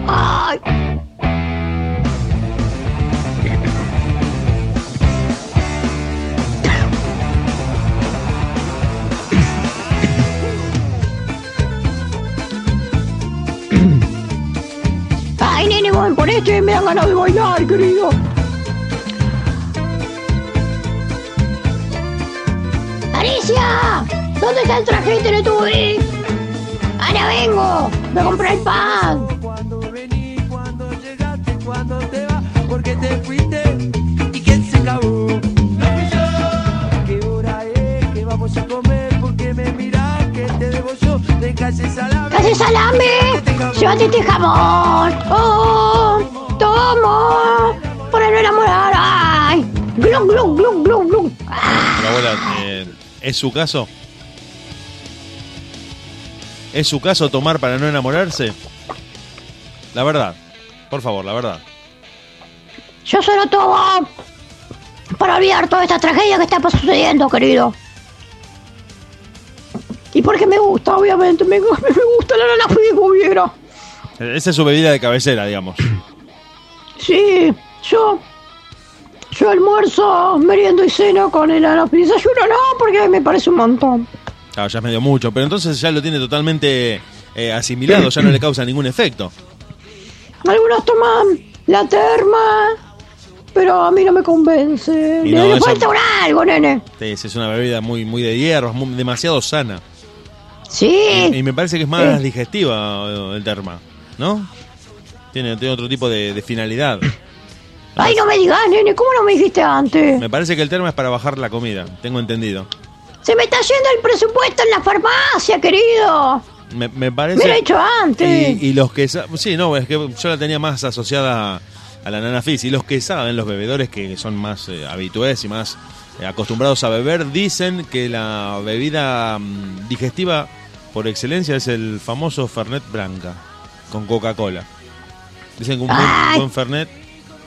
Ay. Ay, nene, por esto me dan ganas de bailar, querido. ¡Alicia! ¿Dónde está el traje de Teletubby? ¡Ahora vengo! ¡Voy a comprar el pan! Cuando te vas, porque te fuiste y quién se acabó. No fui yo. ¿Qué hora es? ¿Qué vamos a comer? Porque me mirás que te debo yo de calle salame. ¡Casi salame! ¡Llévate este jamón! ¡Oh! ¡Tomo! ¡Para no enamorar! ¡Ay! ¡Glum, glum, glum, glum, glum! ¡Ah! Pero, abuela, eh, ¿es su caso? ¿Es su caso tomar para no enamorarse? La verdad, por favor, la verdad. Yo solo tomo para olvidar toda esta tragedia que está sucediendo, querido. Y porque me gusta, obviamente. Me, me gusta la nana de hubiera. Esa es su bebida de cabecera, digamos. <clears throat> Sí, yo. Yo almuerzo, meriendo y ceno con el anafi. Desayuno no, porque me parece un montón. Claro, ya es medio mucho, pero entonces ya lo tiene totalmente eh, asimilado, ya no le causa ningún efecto. Algunos toman la terma, pero a mí no me convence. Y Le, no, le eso- falta un algo, nene. Es una bebida muy, muy de hierro, es muy- demasiado sana. Sí. Y, y me parece que es más digestiva eh, el terma, ¿no? Tiene, tiene otro tipo de, de finalidad. Ay, no me digas, nene, ¿cómo no me dijiste antes? Me parece que el terma es para bajar la comida, tengo entendido. Se me está yendo el presupuesto en la farmacia, querido. Me, me Me parece... lo he hecho antes. Y, y los que sa- sí, no, es que yo la tenía más asociada a la nana fizz. Y los que saben, los bebedores que son más eh, habitués y más eh, acostumbrados a beber, dicen que la bebida mm, digestiva por excelencia es el famoso Fernet Branca con Coca-Cola. Dicen que un buen, Fernet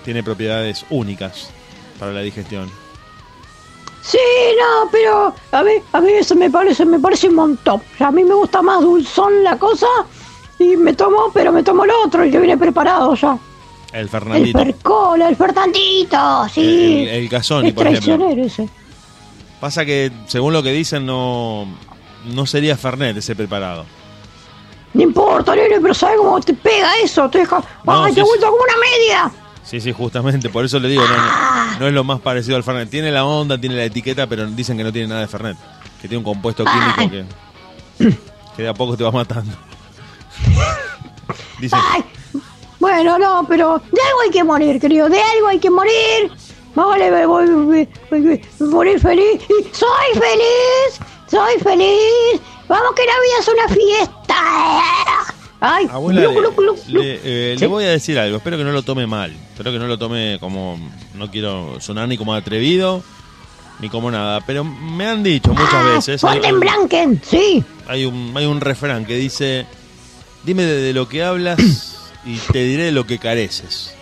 tiene propiedades únicas para la digestión. Sí, no, pero a mí, a mí eso me parece, me parece un montón. O sea, a mí me gusta más dulzón la cosa y me tomo, pero me tomo el otro, el que viene preparado ya. El El Fernandito. percola, el fertantito, sí. El, el Casoni, es por ejemplo. ese. Pasa que, según lo que dicen, no, no sería Fernet ese preparado. No importa, nene, pero ¿sabes cómo te pega eso? Te deja. No, ¡Ay, sí, te ha sí. vuelto como una media! Sí, sí, justamente, por eso le digo, no, no, no es lo más parecido al Fernet. Tiene la onda, tiene la etiqueta, pero dicen que no tiene nada de Fernet. Que tiene un compuesto químico que, que de a poco te va matando. <laughs> Dicen, ¡Ay! Bueno, no, pero de algo hay que morir, querido, de algo hay que morir. Más vale me voy, me- me- morir feliz. Y ¡Soy feliz! ¡Soy feliz! ¡Vamos que la vida es una fiesta! ¡Ay! abuela, le, eh, Sí. le voy a decir algo, espero que no lo tome mal. Espero que no lo tome como, no quiero sonar ni como atrevido, ni como nada. Pero me han dicho muchas Ah, veces... Ponte en Blanken, sí. hay un, hay un refrán que dice, dime de, de lo que hablas y te diré lo que careces.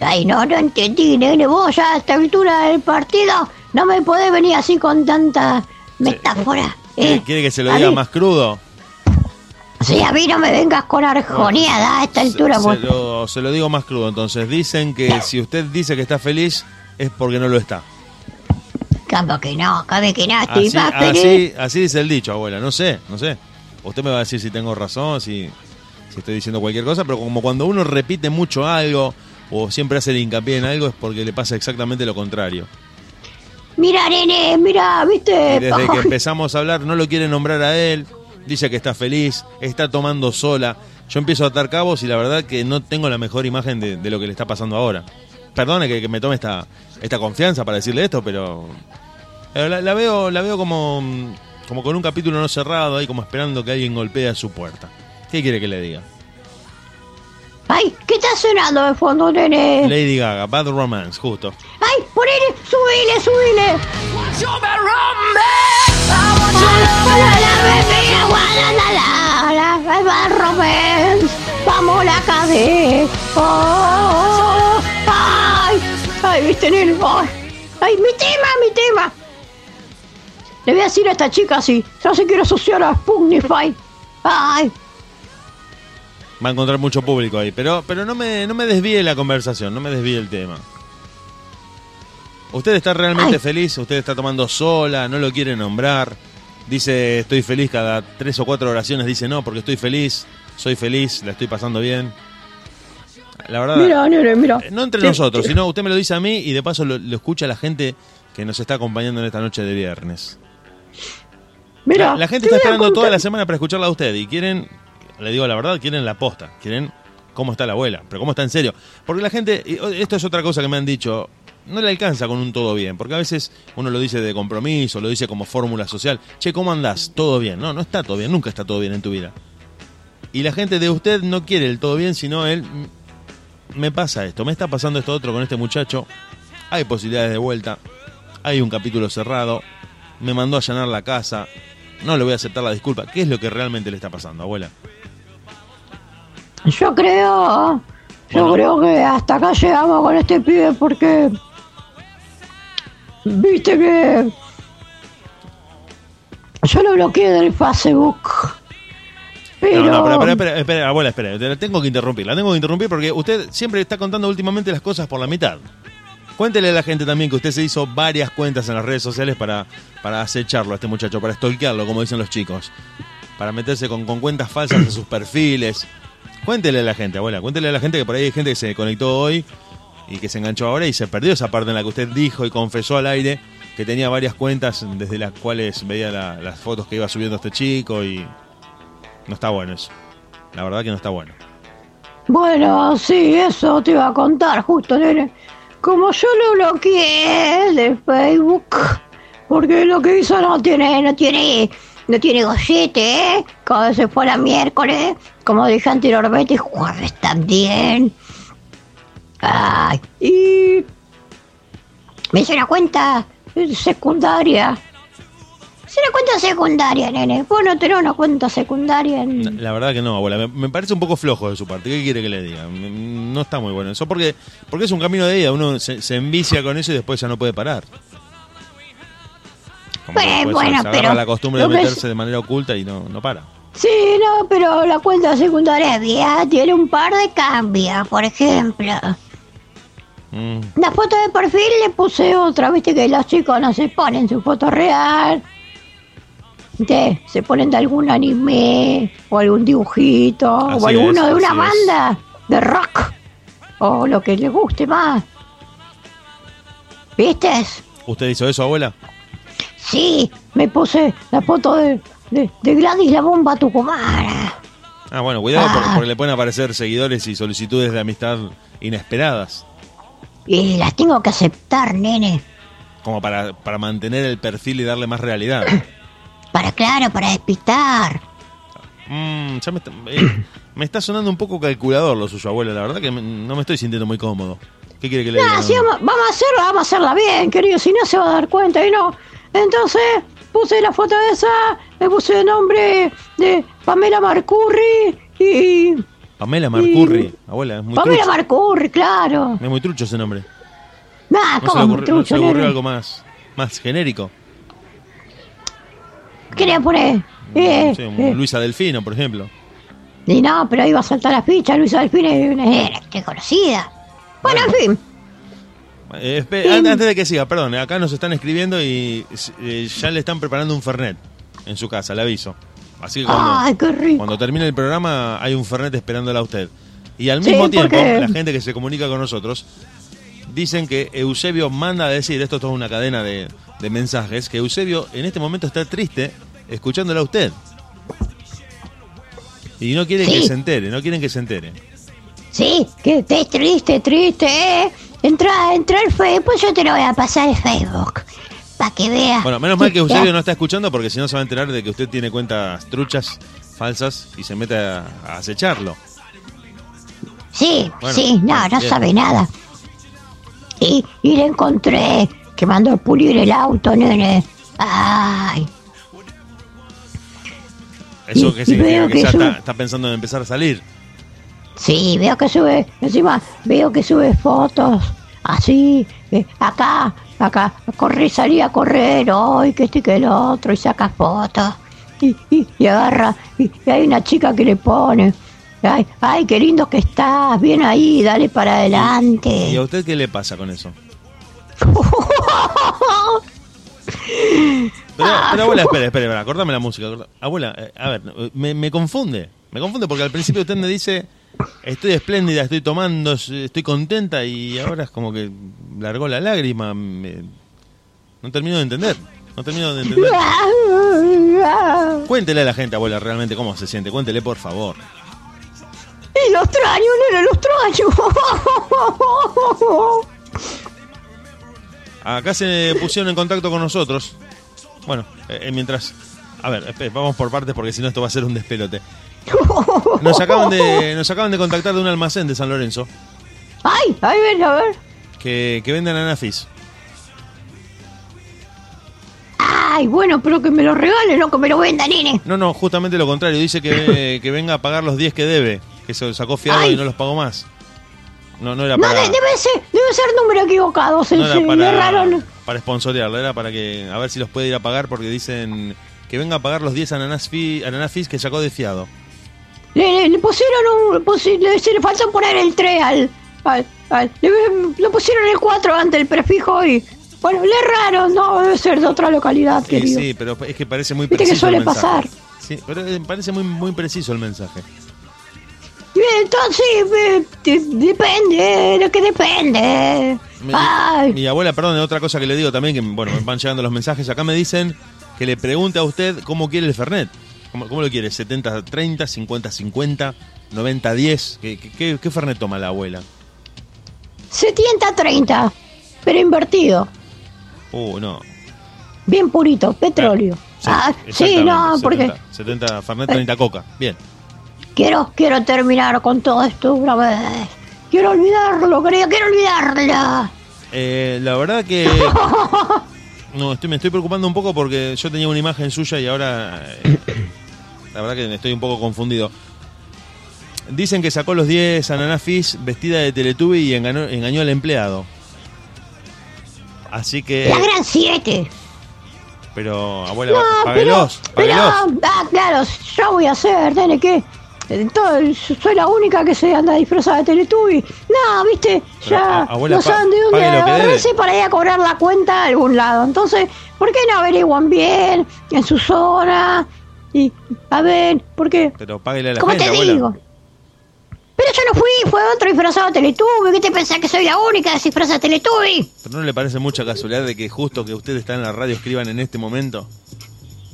Ay, no, no entendí, nene. Vos ya a esta altura del partido no me podés venir así con tanta metáfora. ¿eh? ¿Quiere que se lo diga mí- más crudo? Sí, a mí no me vengas con arjoneada a esta altura. Se, pues. se lo, se lo digo más crudo. Entonces, dicen que si usted dice que está feliz, es porque no lo está. Camba que no, cabe que no, estoy Así, más feliz. así, así dice el dicho, abuela. No sé, no sé. Usted me va a decir si tengo razón, si, si estoy diciendo cualquier cosa, pero como cuando uno repite mucho algo o siempre hace el hincapié en algo es porque le pasa exactamente lo contrario. Mira, nene, mira, viste. Y desde que empezamos a hablar, no lo quiere nombrar a él, dice que está feliz, está tomando sola. Yo empiezo a atar cabos y la verdad que no tengo la mejor imagen de, de lo que le está pasando ahora. Perdone que, que me tome esta, esta confianza para decirle esto, pero eh, la, la veo, la veo como, como con un capítulo no cerrado, ahí como esperando que alguien golpee a su puerta. ¿Qué quiere que le diga? Ay, ¿qué está sonando de fondo, nene? Lady Gaga, Bad Romance, justo. Ay, ponele, subile, subile. Vamos la cadena. Oh, ay, ay, viste, nene. Ay, ay, mi tema, mi tema. Le voy a decir a esta chica así. Ya se quiere asociar a Pugnify. Ay, Va a encontrar mucho público ahí, pero, pero no, me, no me desvíe la conversación, no me desvíe el tema. ¿Usted está realmente feliz? ¿Usted está tomando sola? ¿No lo quiere nombrar? Dice, estoy feliz cada tres o cuatro oraciones. Dice, no, porque estoy feliz, soy feliz, la estoy pasando bien. La verdad, mira, nene, mira. eh, no entre nosotros, sino usted me lo dice a mí y de paso lo, lo escucha la gente que nos está acompañando en esta noche de viernes. Mira, La, la gente te está esperando toda la semana para escucharla a usted y quieren, le digo la verdad, quieren la posta, quieren cómo está la abuela, pero cómo está en serio. Porque la gente, esto es otra cosa que me han dicho, no le alcanza con un todo bien, porque a veces uno lo dice de compromiso, lo dice como fórmula social. Che, ¿cómo andás? ¿Todo bien? No, no está todo bien, nunca está todo bien en tu vida. Y la gente de usted no quiere el todo bien, sino él, "Mm, me pasa esto, me está pasando esto otro con este muchacho, hay posibilidades de vuelta, hay un capítulo cerrado, me mandó a allanar la casa, no le voy a aceptar la disculpa. ¿Qué es lo que realmente le está pasando, abuela? Yo creo, yo Bueno. creo que hasta acá llegamos con este pibe porque viste que yo lo bloqueé del Facebook. Pero No, no, pero, espera, espera, espera, abuela, espera. La tengo que interrumpir. La tengo que interrumpir porque usted siempre está contando últimamente las cosas por la mitad. Cuéntele a la gente también que usted se hizo varias cuentas en las redes sociales para, para acecharlo a este muchacho, para stalkearlo, como dicen los chicos. Para meterse con, con cuentas falsas en sus perfiles. Cuéntele a la gente, abuela. Cuéntele a la gente que por ahí hay gente que se conectó hoy y que se enganchó ahora y se perdió esa parte en la que usted dijo y confesó al aire que tenía varias cuentas desde las cuales veía la- las fotos que iba subiendo este chico y no está bueno eso. La verdad que no está bueno. bueno, sí, eso te iba a contar justo, nene. Como yo lo bloqueé de Facebook, porque lo que hizo no tiene, no tiene, no tiene gollete, ¿eh? Cuando se fue la miércoles, como dije anteriormente, jueves también. Ay, y me hice una cuenta secundaria. Hice una cuenta secundaria, nene. Vos no tenés una cuenta secundaria en... La verdad que no, abuela. Me, me parece un poco flojo de su parte. ¿Qué quiere que le diga? Me- No está muy bueno eso porque, porque es un camino de vida. Uno se, se envicia con eso y después ya no puede parar. Como después bueno, se pero la costumbre de es- meterse de manera oculta y no, no para. Sí, no, pero la cuenta secundaria tiene un par de cambios. Por ejemplo, Mm, la foto de perfil le puse otra. Viste que los chicos no se ponen su foto real. ¿Viste? Se ponen de algún anime o algún dibujito Así o alguno es, de una es. banda de rock o lo que les guste más. ¿Viste? ¿Usted hizo eso, abuela? Sí, me puse la foto de, de, de Gladys la bomba tucumana. Ah, bueno, cuidado Ah. porque, porque le pueden aparecer seguidores y solicitudes de amistad inesperadas. Y las tengo que aceptar, nene. Como para, para mantener el perfil y darle más realidad. <clears throat> Para, claro, para despistar. Mm, ya me está, eh, me está sonando un poco calculador lo suyo, abuela. La verdad que me- no me estoy sintiendo muy cómodo. ¿Qué quiere que le diga? Vamos a hacerla, vamos a hacerla bien, querido. Si no, se va a dar cuenta y no. Entonces, puse la foto esa, le puse el nombre de Pamela Marcurri y... Pamela Marcurri, abuela, es muy Pamela trucho. Marcurri, claro. Es muy trucho ese nombre. Nah, ¿No se ¿cómo no se trucho, ocurrió nene? algo más, más genérico? ¿Qué le poner? Eh, eh, Luisa Delfino, por ejemplo. Y no, pero iba a saltar la ficha, Luisa Delfín es una que conocida. Bueno, en fin. Eh, antes de que siga, perdón, acá nos están escribiendo y eh, ya le están preparando un Fernet en su casa, le aviso. Así que cuando, Ay, cuando termine el programa hay un Fernet esperándola a usted. Y al Sí, mismo tiempo, porque- la gente que se comunica con nosotros dicen que Eusebio manda a decir, esto es toda una cadena de, de mensajes, que Eusebio en este momento está triste escuchándola a usted. Y no quieren que se entere, no quieren que se entere. Sí, que estés triste, triste, ¿eh? Entra, entra al Facebook, pues yo te lo voy a pasar el Facebook. Para que veas. Bueno, menos mal que Eusebio no está escuchando porque si no se va a enterar de que usted tiene cuentas truchas, falsas y se mete a, a acecharlo. Sí, Bueno, sí, no, no sabe nada. Y, y le encontré que mandó a pulir el auto, nene. Ay, Eso Y- que significa que, que ya está, está pensando en empezar a salir. Sí, veo que sube, encima, veo que sube fotos así, eh, acá, acá, a correr, salí a correr, hoy que este que el otro, y saca fotos. Y, y, y agarra, y, y hay una chica que le pone, ay, ay, qué lindo que estás, bien ahí, dale para adelante. ¿Y a usted qué le pasa con eso? <laughs> Pero, pero abuela, espere, espere, espere, acordame la música. Abuela, eh, a ver, me, me confunde. Me confunde porque al principio usted me dice, estoy espléndida, estoy tomando, estoy contenta y ahora es como que largó la lágrima. me- no termino de entender. No termino de entender. Cuéntele a la gente, abuela, realmente cómo se siente. Cuéntele, por favor. Lo extraño, nene, lo extraño. Acá se pusieron en contacto con nosotros. Bueno, eh, eh, mientras... A ver, vamos por partes porque si no esto va a ser un despelote. <laughs> Nos acaban de, nos acaban de contactar de un almacén de San Lorenzo Ay, ay, ven, a ver. que, que venden anafis. Ay, bueno, pero que me lo regale, no que me lo venda, nene. No, no, justamente lo contrario. Dice que, <laughs> que venga a pagar los 10 que debe. Que se sacó fiado Ay. y no los pagó más. No, no era No, para, de- debe ser, debe ser número equivocado, se, no era para, para sponsorearlo. Era para que a ver si los puede ir a pagar porque dicen que venga a pagar los 10 ananas fi- ananafis que sacó de fiado. Le, le- pusieron un. pusi- le, se le faltó poner el 3 al. al, al- le, le pusieron el 4 ante el prefijo y. Bueno, le erraron, no, debe ser de otra localidad, Sí, querido. sí, pero es que parece muy Viste que preciso. el suele mensaje. pasar. Sí, pero eh, parece muy, muy preciso el mensaje. Entonces, eh, de- depende, de que depende. Mi, Ay, mi abuela, perdón, otra cosa que le digo también, que bueno, me van llegando los mensajes. Acá me dicen que le pregunte a usted cómo quiere el Fernet. ¿Cómo, cómo lo quiere? ¿70-30, 50-50, 90-10? ¿Qué, qué, qué, qué Fernet toma la abuela? 70-30, pero invertido. Uh, no. Bien purito, petróleo. Sí, ah, sí, no, porque 70, 70 Fernet, 30 Coca. Bien. quiero, quiero terminar con todo esto una vez. Quiero olvidarlo, querido, quiero olvidarla. Eh, la verdad que... <laughs> No, estoy, me estoy preocupando un poco porque yo tenía una imagen suya y ahora... eh, la verdad que estoy un poco confundido. Dicen que sacó los 10 ananafis vestida de Teletubby y engañó, engañó al empleado. Así que... La gran 7. Pero, abuela, No, pero, páguelos, pero, páguelos. ah, claro, yo voy a hacer, nene, ¿qué? Entonces, soy la única que se anda disfrazada de Teletubby. No, viste, ya a- abuela, no saben de dónde que agarrarse para ir a cobrar la cuenta a algún lado. Entonces, ¿por qué no averiguan bien en su zona? Y, a ver, ¿por qué? Pero páguele a la ¿Cómo gente, te abuela. digo? Pero yo no fui, fue otro disfrazado de Teletubby. ¿Qué te pensás que soy la única disfrazada de Teletubby? ¿Pero no le parece mucha casualidad de que justo que usted está en la radio escriban en este momento?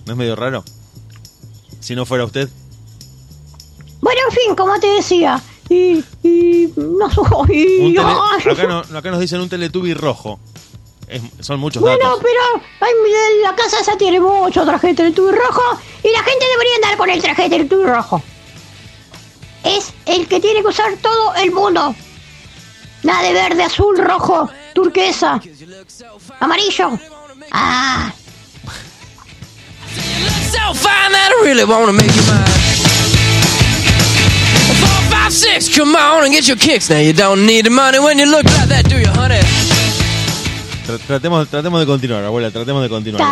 ¿No es medio raro? Si no fuera usted. Bueno, en fin, como te decía. Y, y no soy. Acá, no- acá nos dicen un Teletubby rojo. Es- son muchos Bueno, datos. pero ay, mira, la casa esa tiene mucho traje de Teletubby rojo y la gente debería andar con el traje de Teletubby rojo. Es el que tiene que usar todo el mundo. Nada de verde, azul, rojo, turquesa, amarillo. Ah, five, six, come on and get your kicks. Now you don't need the money when you look like that, do you, honey? Tra- tratemos, tratemos de continuar, abuela, tratemos de continuar.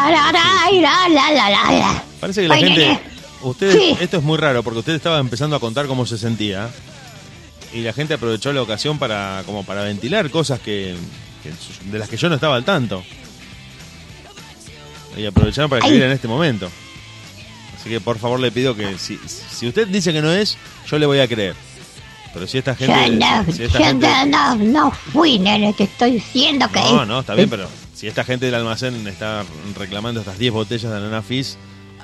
Parece que la gente. Ustedes, esto es muy raro porque usted estaba empezando a contar cómo se sentía y la gente aprovechó la ocasión para como para ventilar cosas que, que- de las que yo no estaba al tanto y aprovecharon para Ay. escribir en este momento. Así que por favor le pido que si, si usted dice que no es, yo le voy a creer. Pero si esta gente, Yo no, si esta yo gente no, fui, nene, te estoy diciendo que... no, no, está bien, pero si esta gente del almacén está reclamando estas 10 botellas de Nana Fizz,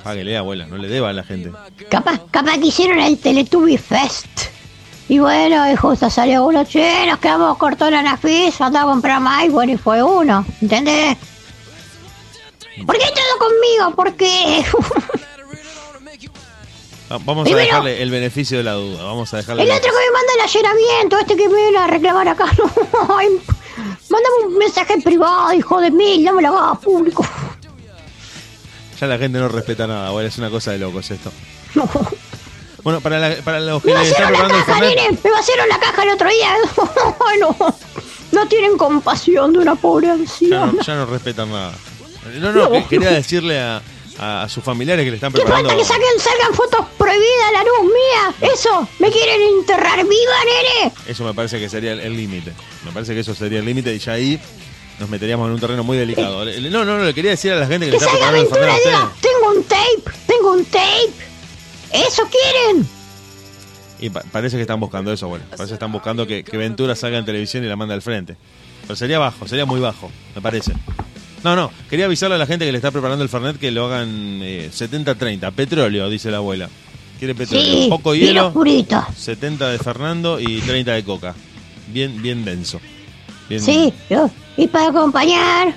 páguele, abuela, no le deba a la gente. Capaz, capaz que hicieron el Teletubby Fest. Y bueno, y justo salió uno, che, nos quedamos cortos la Nafis, anda a comprar más, y bueno, y fue uno, ¿entendés? ¿Por qué todo conmigo? ¿Por qué? Va- <laughs> Vamos a dejarle el beneficio de la duda. Vamos a dejarle. el otro que me manda el allanamiento, este que me viene a reclamar acá, <laughs> no, mándame un mensaje privado, hijo de mil, no me lo hagas público. Ya la gente no respeta nada, abuela. Es una cosa de locos esto. Bueno, para, la- para los que Me están la preparando el caja, nene, me vaciaron la caja el otro día. <laughs> No, no tienen compasión de una pobre ya anciana. no, ya no respetan nada. No, no, que- quería decirle a, a- a sus familiares que le están ¿Qué preparando. falta que saquen, salgan fotos prohibidas a la luz mía? ¿Eso? ¿Me quieren enterrar viva, nene? Eso me parece que sería el límite. Me parece que eso sería el límite y ya ahí nos meteríamos en un terreno muy delicado. Le- le- No, no, no, le quería decir a la gente que le Que está salga preparando el diga, tengo un tape, tengo un tape. ¿Eso quieren? Y pa- parece que están buscando eso, bueno. Parece que están buscando que, que Ventura salga en televisión y la manda al frente. Pero sería bajo, sería muy bajo, me parece. No, no, quería avisarle a la gente que le está preparando el Fernet que lo hagan eh, 70-30. Petróleo, dice la abuela. Quiere petróleo. Sí, Poco hielo, oscurito. 70 de Fernando y 30 de Coca. Bien, bien denso. Bien- Sí, yo. Y para acompañar...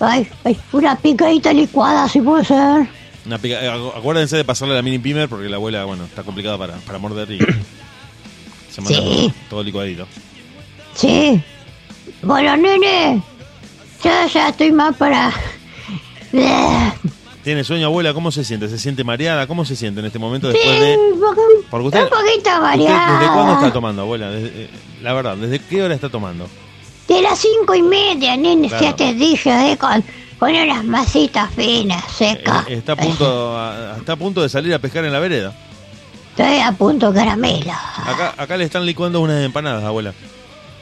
Ay, ay, una picadita licuada, si puede ser. Una pica- eh, acu- acuérdense de pasarle la mini pimer porque la abuela, bueno, está complicada para, para morder y se manda Sí. todo, todo licuadito. Sí. Bueno, nene. Ya, ya estoy más para... <laughs> ¿Tiene sueño, abuela? ¿Cómo se siente? ¿Se siente mareada? ¿Cómo se siente en este momento Sí, después de...? un poco- Porque usted- un poquito ¿Usted variada. ¿Desde cuándo está tomando, abuela? Desde- eh, la verdad, ¿desde qué hora está tomando? De las cinco y media, nene, Claro. ya te dije, eh, con, con unas masitas finas, secas. Eh, está, a punto, <laughs> a- está a punto de salir a pescar en la vereda. Estoy a punto caramelo. Acá, acá le están licuando unas empanadas, abuela.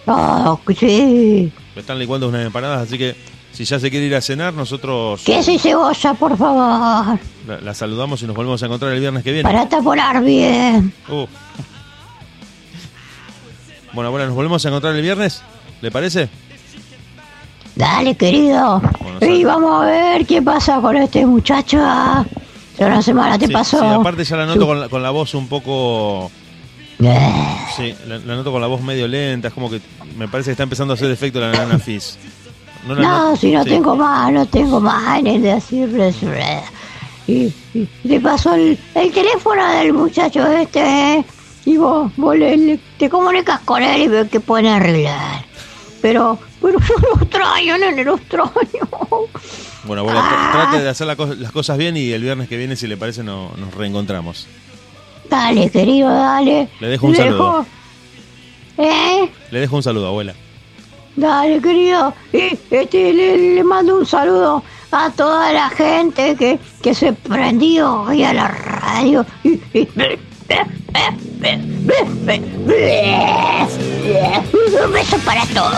Oh, sí. Están licuando unas empanadas, así que si ya se quiere ir a cenar, nosotros Queso y cebolla, por favor. la, la saludamos y nos volvemos a encontrar el viernes que viene. Para taponar bien. Uh. Bueno, abuela, nos volvemos a encontrar el viernes. ¿Le parece? Dale, querido. Bueno, y vamos a ver qué pasa con este muchacho. Una semana te Sí, pasó. sí, aparte ya la noto con la, con la voz un poco... <laughs> Sí, la, la noto con la voz medio lenta, es como que me parece que está empezando a hacer efecto la nana Fizz. No, si no sí. tengo más, no tengo más en el decirles. Y, y te pasó el, el teléfono del muchacho este, ¿eh? y vos, vos le- le- te comunicas con él y ves que pueden arreglar. Pero, pero yo lo extraño, nene, lo extraño. Bueno, tra- Ah. trate de hacer la co- las cosas bien y el viernes que viene, si le parece, no- nos reencontramos. Dale, querido, dale. Le dejo un saludo. ¿Eh? Le dejo un saludo, abuela. Dale, querido. Y este, le, le mando un saludo a toda la gente que, que se prendió hoy a la radio. Y- y- Un beso para todos.